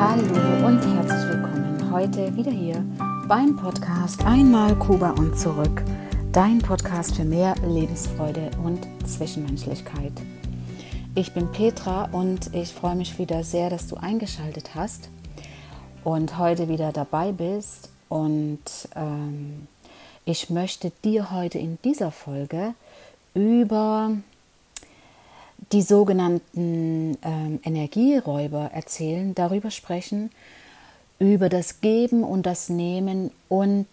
Hallo und herzlich willkommen heute wieder hier beim Podcast Einmal Kuba und zurück. Dein Podcast für mehr Lebensfreude und Zwischenmenschlichkeit. Ich bin Petra und ich freue mich wieder sehr, dass du eingeschaltet hast und heute wieder dabei bist. Und ähm, ich möchte dir heute in dieser Folge über die sogenannten ähm, Energieräuber erzählen, darüber sprechen, über das Geben und das Nehmen und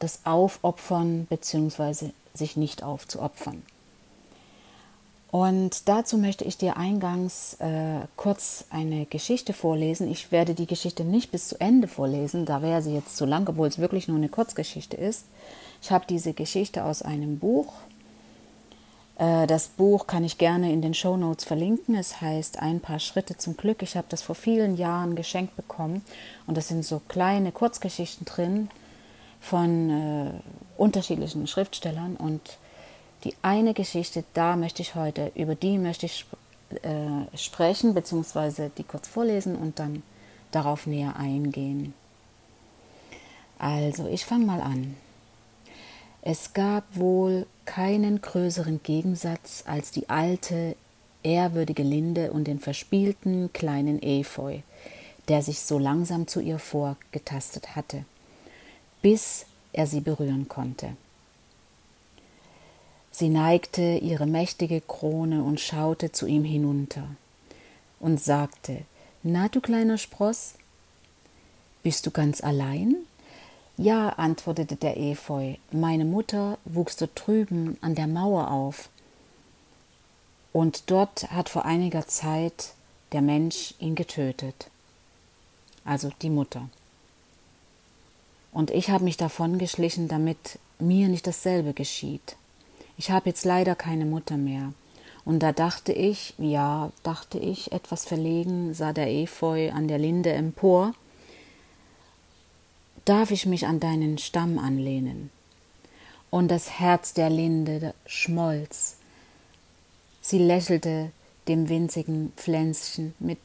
das Aufopfern bzw. sich nicht aufzuopfern. Und dazu möchte ich dir eingangs äh, kurz eine Geschichte vorlesen. Ich werde die Geschichte nicht bis zu Ende vorlesen, da wäre sie jetzt zu lang, obwohl es wirklich nur eine Kurzgeschichte ist. Ich habe diese Geschichte aus einem Buch. Äh, das Buch kann ich gerne in den Show Notes verlinken. Es heißt Ein paar Schritte zum Glück. Ich habe das vor vielen Jahren geschenkt bekommen und das sind so kleine Kurzgeschichten drin von äh, unterschiedlichen Schriftstellern und die eine Geschichte, da möchte ich heute, über die möchte ich äh, sprechen, beziehungsweise die kurz vorlesen und dann darauf näher eingehen. Also, ich fange mal an. Es gab wohl keinen größeren Gegensatz als die alte, ehrwürdige Linde und den verspielten kleinen Efeu, der sich so langsam zu ihr vorgetastet hatte, bis er sie berühren konnte. Sie neigte ihre mächtige Krone und schaute zu ihm hinunter und sagte Na, du kleiner Spross, bist du ganz allein? Ja, antwortete der Efeu, meine Mutter wuchs dort drüben an der Mauer auf, und dort hat vor einiger Zeit der Mensch ihn getötet, also die Mutter. Und ich habe mich davon geschlichen, damit mir nicht dasselbe geschieht. Ich habe jetzt leider keine Mutter mehr. Und da dachte ich, ja, dachte ich, etwas verlegen sah der Efeu an der Linde empor. Darf ich mich an deinen Stamm anlehnen? Und das Herz der Linde schmolz. Sie lächelte dem winzigen Pflänzchen mit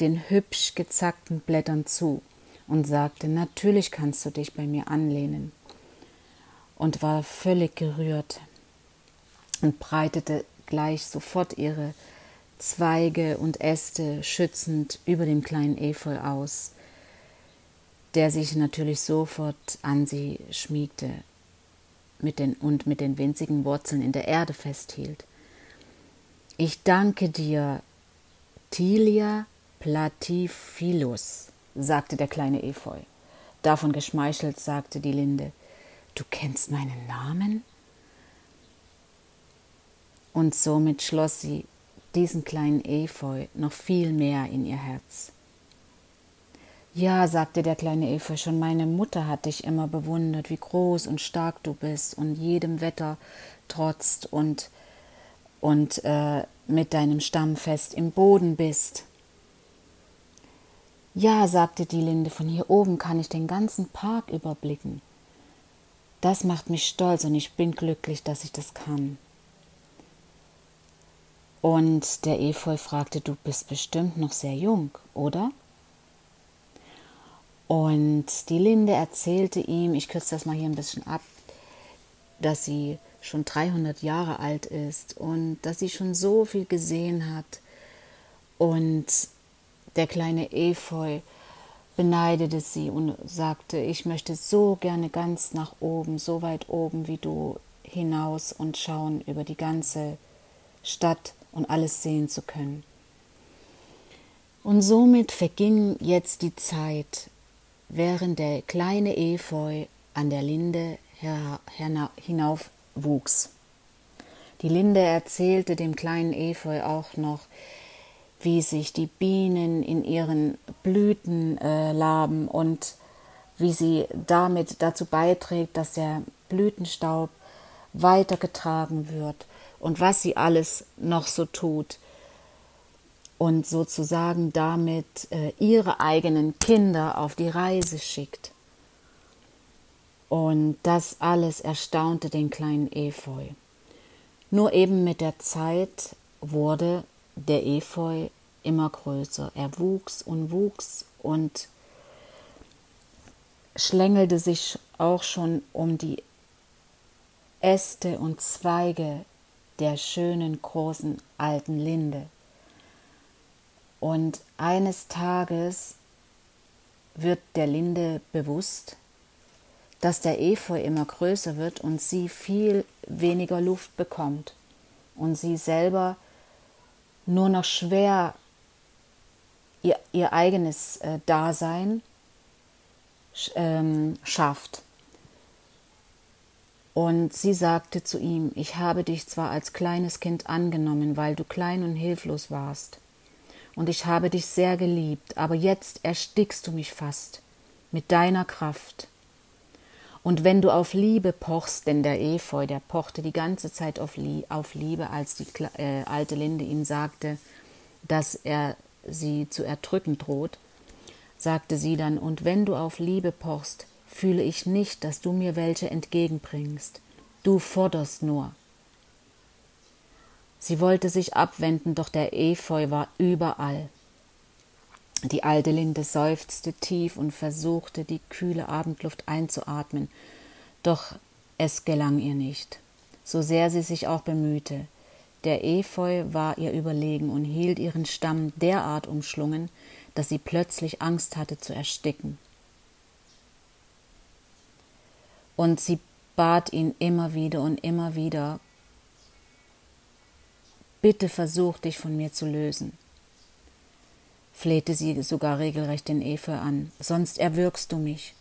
den hübsch gezackten Blättern zu und sagte, natürlich kannst du dich bei mir anlehnen. Und war völlig gerührt und breitete gleich sofort ihre Zweige und Äste schützend über dem kleinen Efeu aus, der sich natürlich sofort an sie schmiegte mit den, und mit den winzigen Wurzeln in der Erde festhielt. Ich danke dir, Tilia Platyphilus, sagte der kleine Efeu. Davon geschmeichelt sagte die Linde, du kennst meinen Namen? und somit schloss sie diesen kleinen Efeu noch viel mehr in ihr Herz. Ja, sagte der kleine Efeu, schon meine Mutter hat dich immer bewundert, wie groß und stark du bist und jedem Wetter trotzt und, und äh, mit deinem Stamm fest im Boden bist. Ja, sagte die Linde, von hier oben kann ich den ganzen Park überblicken. Das macht mich stolz und ich bin glücklich, dass ich das kann. Und der Efeu fragte, du bist bestimmt noch sehr jung, oder? Und die Linde erzählte ihm, ich kürze das mal hier ein bisschen ab, dass sie schon 300 Jahre alt ist und dass sie schon so viel gesehen hat. Und der kleine Efeu beneidete sie und sagte, ich möchte so gerne ganz nach oben, so weit oben wie du hinaus und schauen über die ganze Stadt und alles sehen zu können. Und somit verging jetzt die Zeit, während der kleine Efeu an der Linde hinauf wuchs. Die Linde erzählte dem kleinen Efeu auch noch, wie sich die Bienen in ihren Blüten äh, laben und wie sie damit dazu beiträgt, dass der Blütenstaub weitergetragen wird und was sie alles noch so tut und sozusagen damit äh, ihre eigenen Kinder auf die Reise schickt. Und das alles erstaunte den kleinen Efeu. Nur eben mit der Zeit wurde der Efeu immer größer. Er wuchs und wuchs und schlängelte sich auch schon um die Äste und Zweige der schönen großen alten Linde. Und eines Tages wird der Linde bewusst, dass der Efeu immer größer wird und sie viel weniger Luft bekommt und sie selber nur noch schwer ihr, ihr eigenes äh, Dasein ähm, schafft. Und sie sagte zu ihm, ich habe dich zwar als kleines Kind angenommen, weil du klein und hilflos warst, und ich habe dich sehr geliebt, aber jetzt erstickst du mich fast mit deiner Kraft. Und wenn du auf Liebe pochst, denn der Efeu, der pochte die ganze Zeit auf, Liebe, als die äh, alte Linde ihm sagte, dass er sie zu erdrücken droht, sagte sie dann, und wenn du auf Liebe pochst, fühle ich nicht, dass du mir welche entgegenbringst. Du forderst nur. Sie wollte sich abwenden, doch der Efeu war überall. Die alte Linde seufzte tief und versuchte, die kühle Abendluft einzuatmen, doch es gelang ihr nicht, so sehr sie sich auch bemühte. Der Efeu war ihr überlegen und hielt ihren Stamm derart umschlungen, dass sie plötzlich Angst hatte zu ersticken. Und sie bat ihn immer wieder und immer wieder, bitte versuch dich von mir zu lösen flehte sie sogar regelrecht den Efeu an, sonst erwürgst du mich.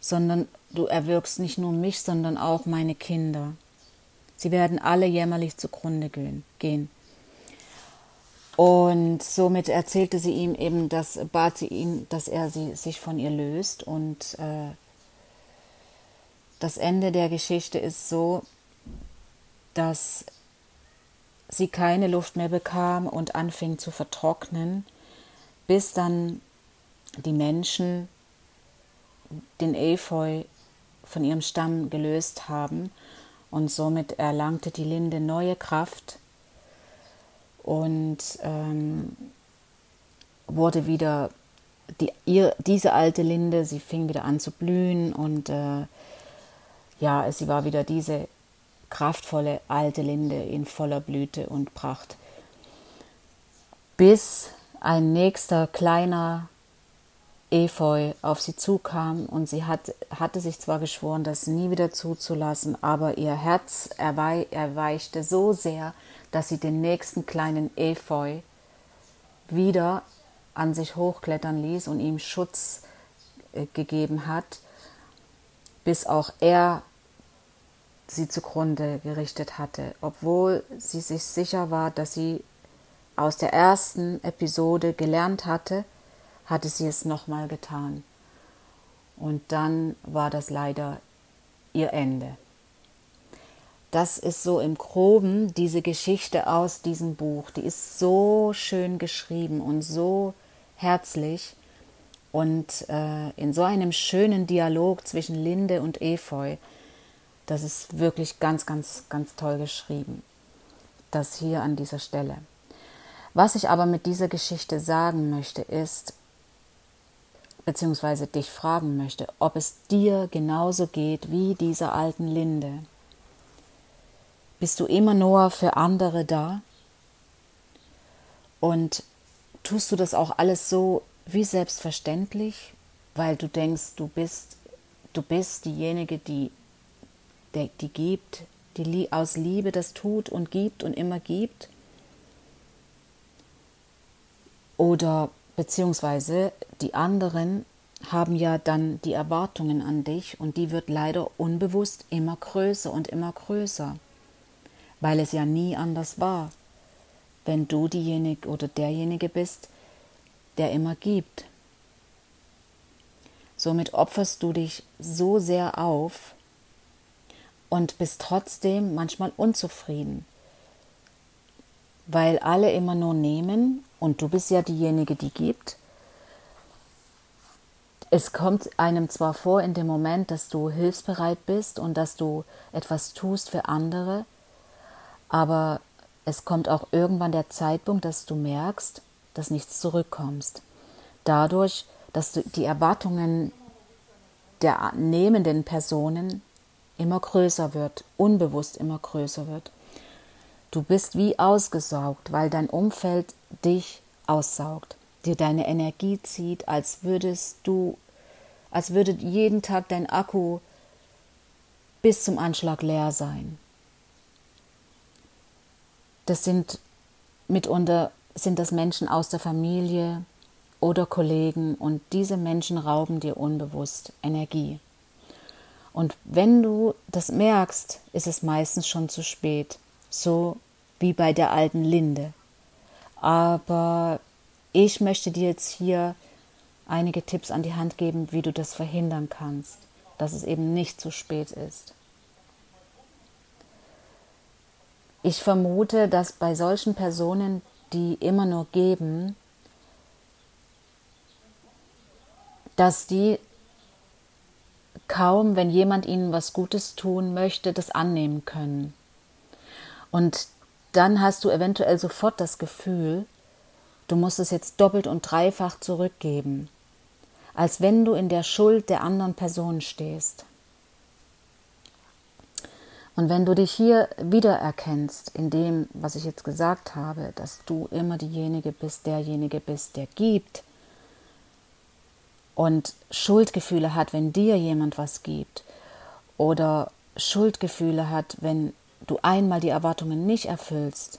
Sondern du erwürgst nicht nur mich, sondern auch meine Kinder. Sie werden alle jämmerlich zugrunde gehen. Und somit erzählte sie ihm eben, dass bat sie ihn, dass er sie, sich von ihr löst. Und äh, das Ende der Geschichte ist so, dass sie keine Luft mehr bekam und anfing zu vertrocknen, bis dann die Menschen den Efeu von ihrem Stamm gelöst haben. Und somit erlangte die Linde neue Kraft und ähm, wurde wieder die, ihr, diese alte Linde, sie fing wieder an zu blühen und äh, ja, sie war wieder diese kraftvolle alte Linde in voller Blüte und Pracht. Bis ein nächster kleiner Efeu auf sie zukam und sie hat, hatte sich zwar geschworen, das nie wieder zuzulassen, aber ihr Herz erwei erweichte so sehr, dass sie den nächsten kleinen Efeu wieder an sich hochklettern ließ und ihm Schutz äh, gegeben hat, bis auch er sie zugrunde gerichtet hatte, obwohl sie sich sicher war, dass sie aus der ersten Episode gelernt hatte, hatte sie es nochmal getan. Und dann war das leider ihr Ende. Das ist so im groben diese Geschichte aus diesem Buch. Die ist so schön geschrieben und so herzlich und äh, in so einem schönen Dialog zwischen Linde und Efeu. Das ist wirklich ganz, ganz, ganz toll geschrieben. Das hier an dieser Stelle. Was ich aber mit dieser Geschichte sagen möchte, ist, beziehungsweise dich fragen möchte, ob es dir genauso geht wie dieser alten Linde. Bist du immer nur für andere da? Und tust du das auch alles so wie selbstverständlich, weil du denkst, du bist, du bist diejenige, die der, die gibt, die aus Liebe das tut und gibt und immer gibt. Oder beziehungsweise die anderen haben ja dann die Erwartungen an dich und die wird leider unbewusst immer größer und immer größer, weil es ja nie anders war, wenn du diejenige oder derjenige bist, der immer gibt. Somit opferst du dich so sehr auf, und bist trotzdem manchmal unzufrieden, weil alle immer nur nehmen und du bist ja diejenige, die gibt. Es kommt einem zwar vor in dem Moment, dass du hilfsbereit bist und dass du etwas tust für andere, aber es kommt auch irgendwann der Zeitpunkt, dass du merkst, dass nichts zurückkommst. dadurch, dass du die Erwartungen der nehmenden Personen immer größer wird, unbewusst immer größer wird. Du bist wie ausgesaugt, weil dein Umfeld dich aussaugt, dir deine Energie zieht, als würdest du, als würde jeden Tag dein Akku bis zum Anschlag leer sein. Das sind mitunter sind das Menschen aus der Familie oder Kollegen und diese Menschen rauben dir unbewusst Energie. Und wenn du das merkst, ist es meistens schon zu spät, so wie bei der alten Linde. Aber ich möchte dir jetzt hier einige Tipps an die Hand geben, wie du das verhindern kannst, dass es eben nicht zu spät ist. Ich vermute, dass bei solchen Personen, die immer nur geben, dass die kaum, wenn jemand ihnen was Gutes tun möchte, das annehmen können. Und dann hast du eventuell sofort das Gefühl, du musst es jetzt doppelt und dreifach zurückgeben, als wenn du in der Schuld der anderen Person stehst. Und wenn du dich hier wiedererkennst in dem, was ich jetzt gesagt habe, dass du immer diejenige bist, derjenige bist, der gibt und Schuldgefühle hat, wenn dir jemand was gibt oder Schuldgefühle hat, wenn du einmal die Erwartungen nicht erfüllst,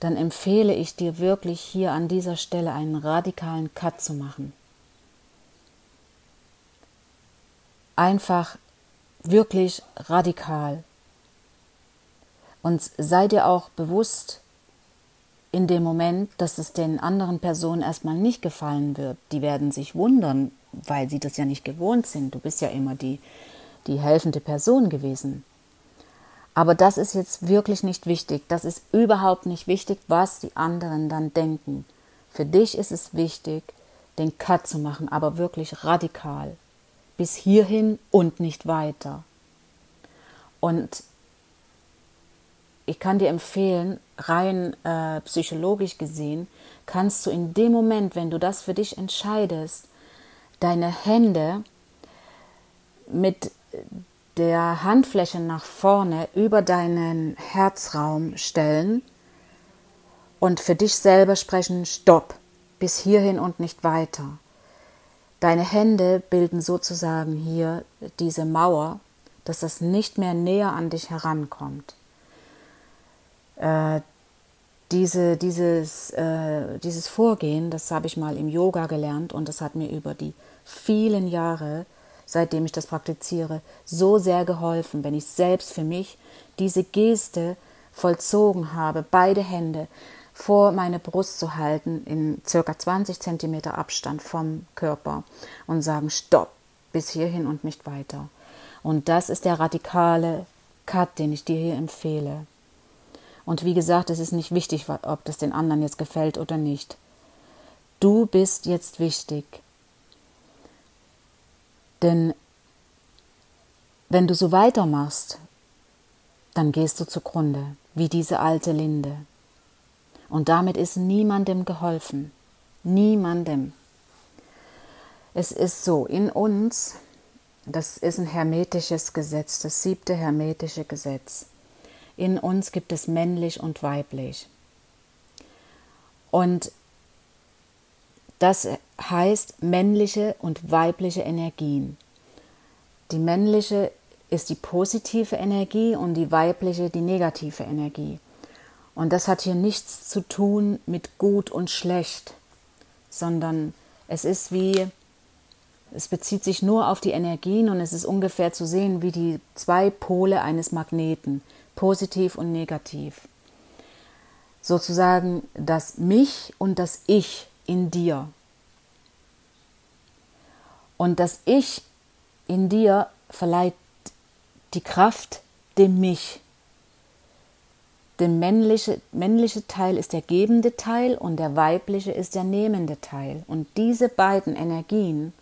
dann empfehle ich dir wirklich hier an dieser Stelle einen radikalen Cut zu machen. Einfach wirklich radikal. Und sei dir auch bewusst in dem Moment, dass es den anderen Personen erstmal nicht gefallen wird. Die werden sich wundern, weil sie das ja nicht gewohnt sind. Du bist ja immer die, die helfende Person gewesen. Aber das ist jetzt wirklich nicht wichtig. Das ist überhaupt nicht wichtig, was die anderen dann denken. Für dich ist es wichtig, den Cut zu machen, aber wirklich radikal bis hierhin und nicht weiter. Und ich kann dir empfehlen, rein äh, psychologisch gesehen, kannst du in dem Moment, wenn du das für dich entscheidest, deine Hände mit der Handfläche nach vorne über deinen Herzraum stellen und für dich selber sprechen, stopp, bis hierhin und nicht weiter. Deine Hände bilden sozusagen hier diese Mauer, dass das nicht mehr näher an dich herankommt. Äh, diese, dieses, äh, dieses Vorgehen, das habe ich mal im Yoga gelernt und das hat mir über die vielen Jahre, seitdem ich das praktiziere, so sehr geholfen, wenn ich selbst für mich diese Geste vollzogen habe, beide Hände vor meine Brust zu halten in circa 20 Zentimeter Abstand vom Körper und sagen Stopp bis hierhin und nicht weiter. Und das ist der radikale Cut, den ich dir hier empfehle. Und wie gesagt, es ist nicht wichtig, ob das den anderen jetzt gefällt oder nicht. Du bist jetzt wichtig. Denn wenn du so weitermachst, dann gehst du zugrunde, wie diese alte Linde. Und damit ist niemandem geholfen. Niemandem. Es ist so, in uns, das ist ein hermetisches Gesetz, das siebte hermetische Gesetz. In uns gibt es männlich und weiblich. Und das heißt männliche und weibliche Energien. Die männliche ist die positive Energie und die weibliche die negative Energie. Und das hat hier nichts zu tun mit gut und schlecht, sondern es ist wie, es bezieht sich nur auf die Energien und es ist ungefähr zu sehen wie die zwei Pole eines Magneten, positiv und negativ. Sozusagen das Mich und das Ich in dir. Und das Ich in dir verleiht die Kraft dem Mich. Der männliche, männliche Teil ist der gebende Teil und der weibliche ist der nehmende Teil. Und diese beiden Energien,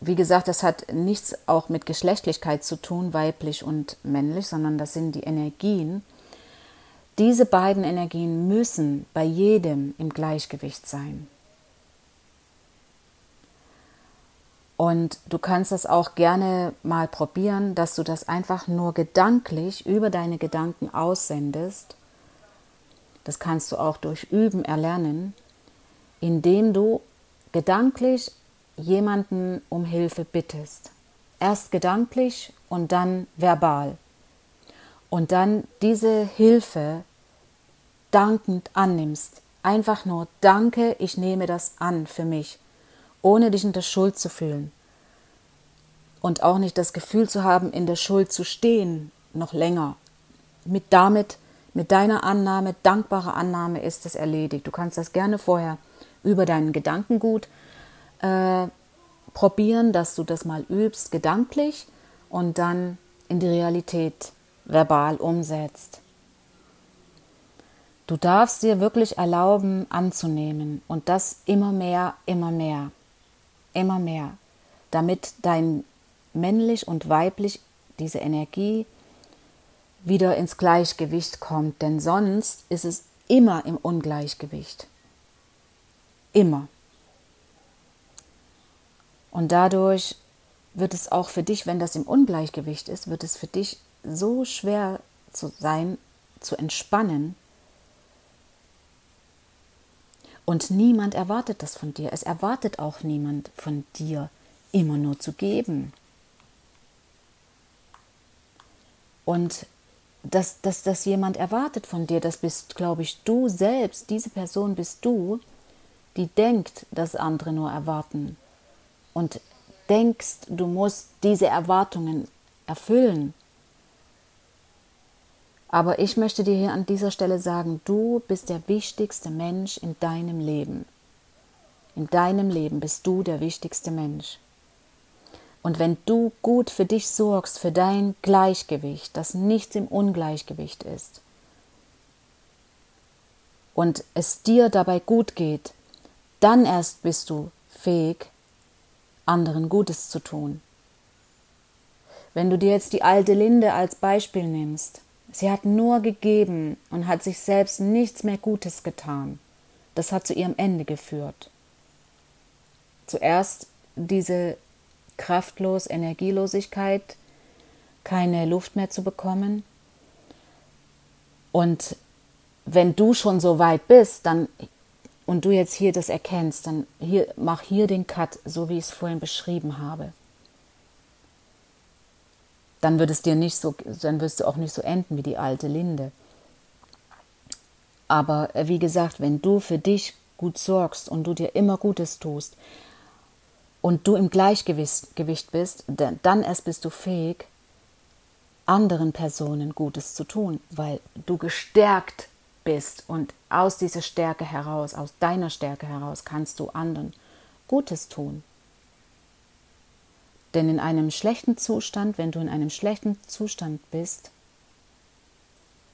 wie gesagt, das hat nichts auch mit Geschlechtlichkeit zu tun, weiblich und männlich, sondern das sind die Energien. Diese beiden Energien müssen bei jedem im Gleichgewicht sein. Und du kannst das auch gerne mal probieren, dass du das einfach nur gedanklich über deine Gedanken aussendest. Das kannst du auch durch Üben erlernen, indem du gedanklich jemanden um Hilfe bittest. Erst gedanklich und dann verbal. Und dann diese Hilfe dankend annimmst. Einfach nur danke, ich nehme das an für mich ohne dich in der Schuld zu fühlen. Und auch nicht das Gefühl zu haben, in der Schuld zu stehen, noch länger. Mit damit, mit deiner Annahme, dankbarer Annahme ist es erledigt. Du kannst das gerne vorher über deinen Gedankengut äh, probieren, dass du das mal übst, gedanklich und dann in die Realität verbal umsetzt. Du darfst dir wirklich erlauben, anzunehmen und das immer mehr, immer mehr immer mehr, damit dein männlich und weiblich diese Energie wieder ins Gleichgewicht kommt, denn sonst ist es immer im Ungleichgewicht. Immer. Und dadurch wird es auch für dich, wenn das im Ungleichgewicht ist, wird es für dich so schwer zu sein, zu entspannen, und niemand erwartet das von dir. Es erwartet auch niemand von dir, immer nur zu geben. Und dass, dass das jemand erwartet von dir, das bist, glaube ich, du selbst, diese Person bist du, die denkt, dass andere nur erwarten. Und denkst, du musst diese Erwartungen erfüllen. Aber ich möchte dir hier an dieser Stelle sagen, du bist der wichtigste Mensch in deinem Leben. In deinem Leben bist du der wichtigste Mensch. Und wenn du gut für dich sorgst, für dein Gleichgewicht, dass nichts im Ungleichgewicht ist, und es dir dabei gut geht, dann erst bist du fähig, anderen Gutes zu tun. Wenn du dir jetzt die alte Linde als Beispiel nimmst, Sie hat nur gegeben und hat sich selbst nichts mehr Gutes getan. Das hat zu ihrem Ende geführt. Zuerst diese kraftlos Energielosigkeit, keine Luft mehr zu bekommen. Und wenn du schon so weit bist, dann und du jetzt hier das erkennst, dann hier mach hier den Cut, so wie ich es vorhin beschrieben habe dann wird es dir nicht so, dann wirst du auch nicht so enden wie die alte Linde. Aber äh, wie gesagt, wenn du für dich gut sorgst und du dir immer Gutes tust und du im Gleichgewicht bist, dann erst bist du fähig, anderen Personen Gutes zu tun, weil du gestärkt bist und aus dieser Stärke heraus, aus deiner Stärke heraus kannst du anderen Gutes tun. Denn in einem schlechten Zustand, wenn du in einem schlechten Zustand bist,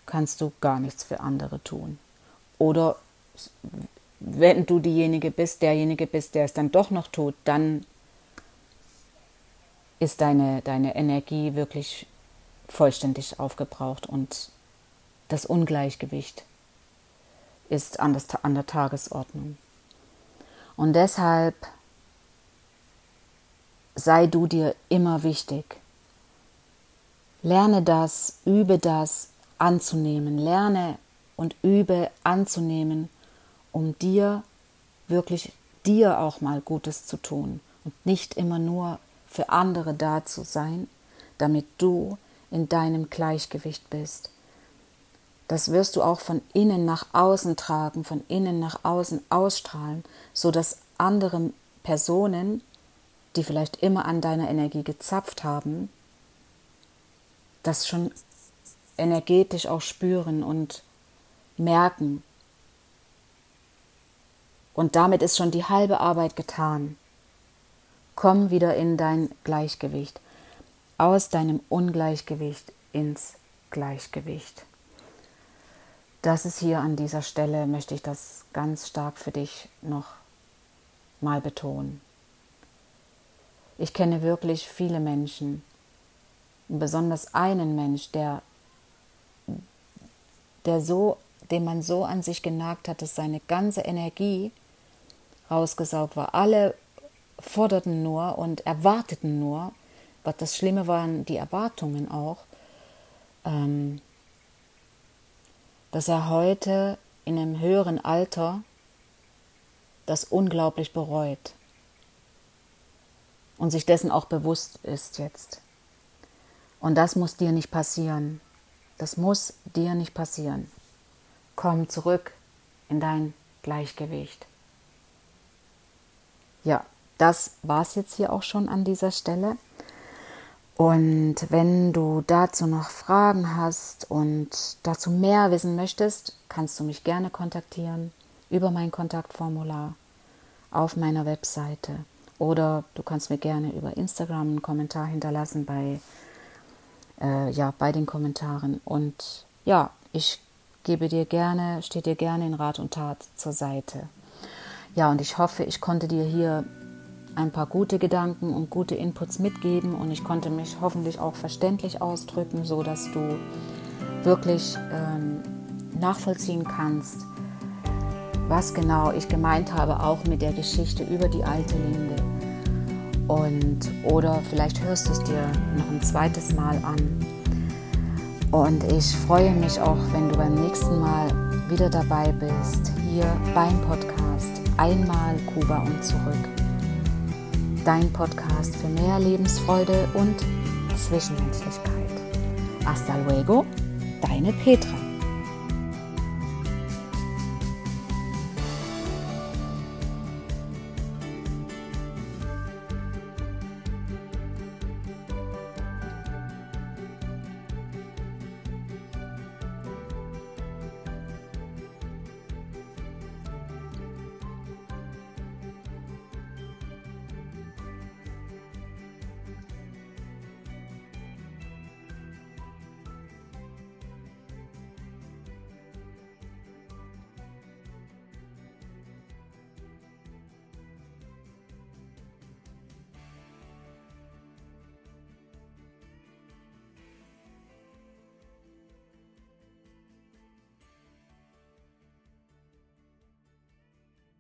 kannst du gar nichts für andere tun. Oder wenn du diejenige bist, derjenige bist, der es dann doch noch tut, dann ist deine, deine Energie wirklich vollständig aufgebraucht und das Ungleichgewicht ist an, das, an der Tagesordnung. Und deshalb sei du dir immer wichtig. Lerne das, übe das anzunehmen, lerne und übe anzunehmen, um dir wirklich dir auch mal Gutes zu tun und nicht immer nur für andere da zu sein, damit du in deinem Gleichgewicht bist. Das wirst du auch von innen nach außen tragen, von innen nach außen ausstrahlen, so dass andere Personen die vielleicht immer an deiner Energie gezapft haben, das schon energetisch auch spüren und merken. Und damit ist schon die halbe Arbeit getan. Komm wieder in dein Gleichgewicht, aus deinem Ungleichgewicht ins Gleichgewicht. Das ist hier an dieser Stelle, möchte ich das ganz stark für dich noch mal betonen. Ich kenne wirklich viele Menschen, besonders einen Mensch, der, der so, den man so an sich genagt hat, dass seine ganze Energie rausgesaugt war. Alle forderten nur und erwarteten nur, was das Schlimme waren die Erwartungen auch, ähm, dass er heute in einem höheren Alter das unglaublich bereut und sich dessen auch bewusst ist jetzt. Und das muss dir nicht passieren. Das muss dir nicht passieren. Komm zurück in dein Gleichgewicht. Ja, das war es jetzt hier auch schon an dieser Stelle. Und wenn du dazu noch Fragen hast und dazu mehr wissen möchtest, kannst du mich gerne kontaktieren über mein Kontaktformular auf meiner Webseite. Oder du kannst mir gerne über Instagram einen Kommentar hinterlassen bei, äh, ja, bei den Kommentaren. Und ja, ich gebe dir gerne, stehe dir gerne in Rat und Tat zur Seite. Ja, und ich hoffe, ich konnte dir hier ein paar gute Gedanken und gute Inputs mitgeben und ich konnte mich hoffentlich auch verständlich ausdrücken, so dass du wirklich ähm, nachvollziehen kannst, was genau ich gemeint habe, auch mit der Geschichte über die alte Linde. Und oder vielleicht hörst du es dir noch ein zweites Mal an. Und ich freue mich auch, wenn du beim nächsten Mal wieder dabei bist, hier beim Podcast Einmal Kuba und zurück dein Podcast für mehr Lebensfreude und Zwischenmenschlichkeit. Hasta luego, deine Petra.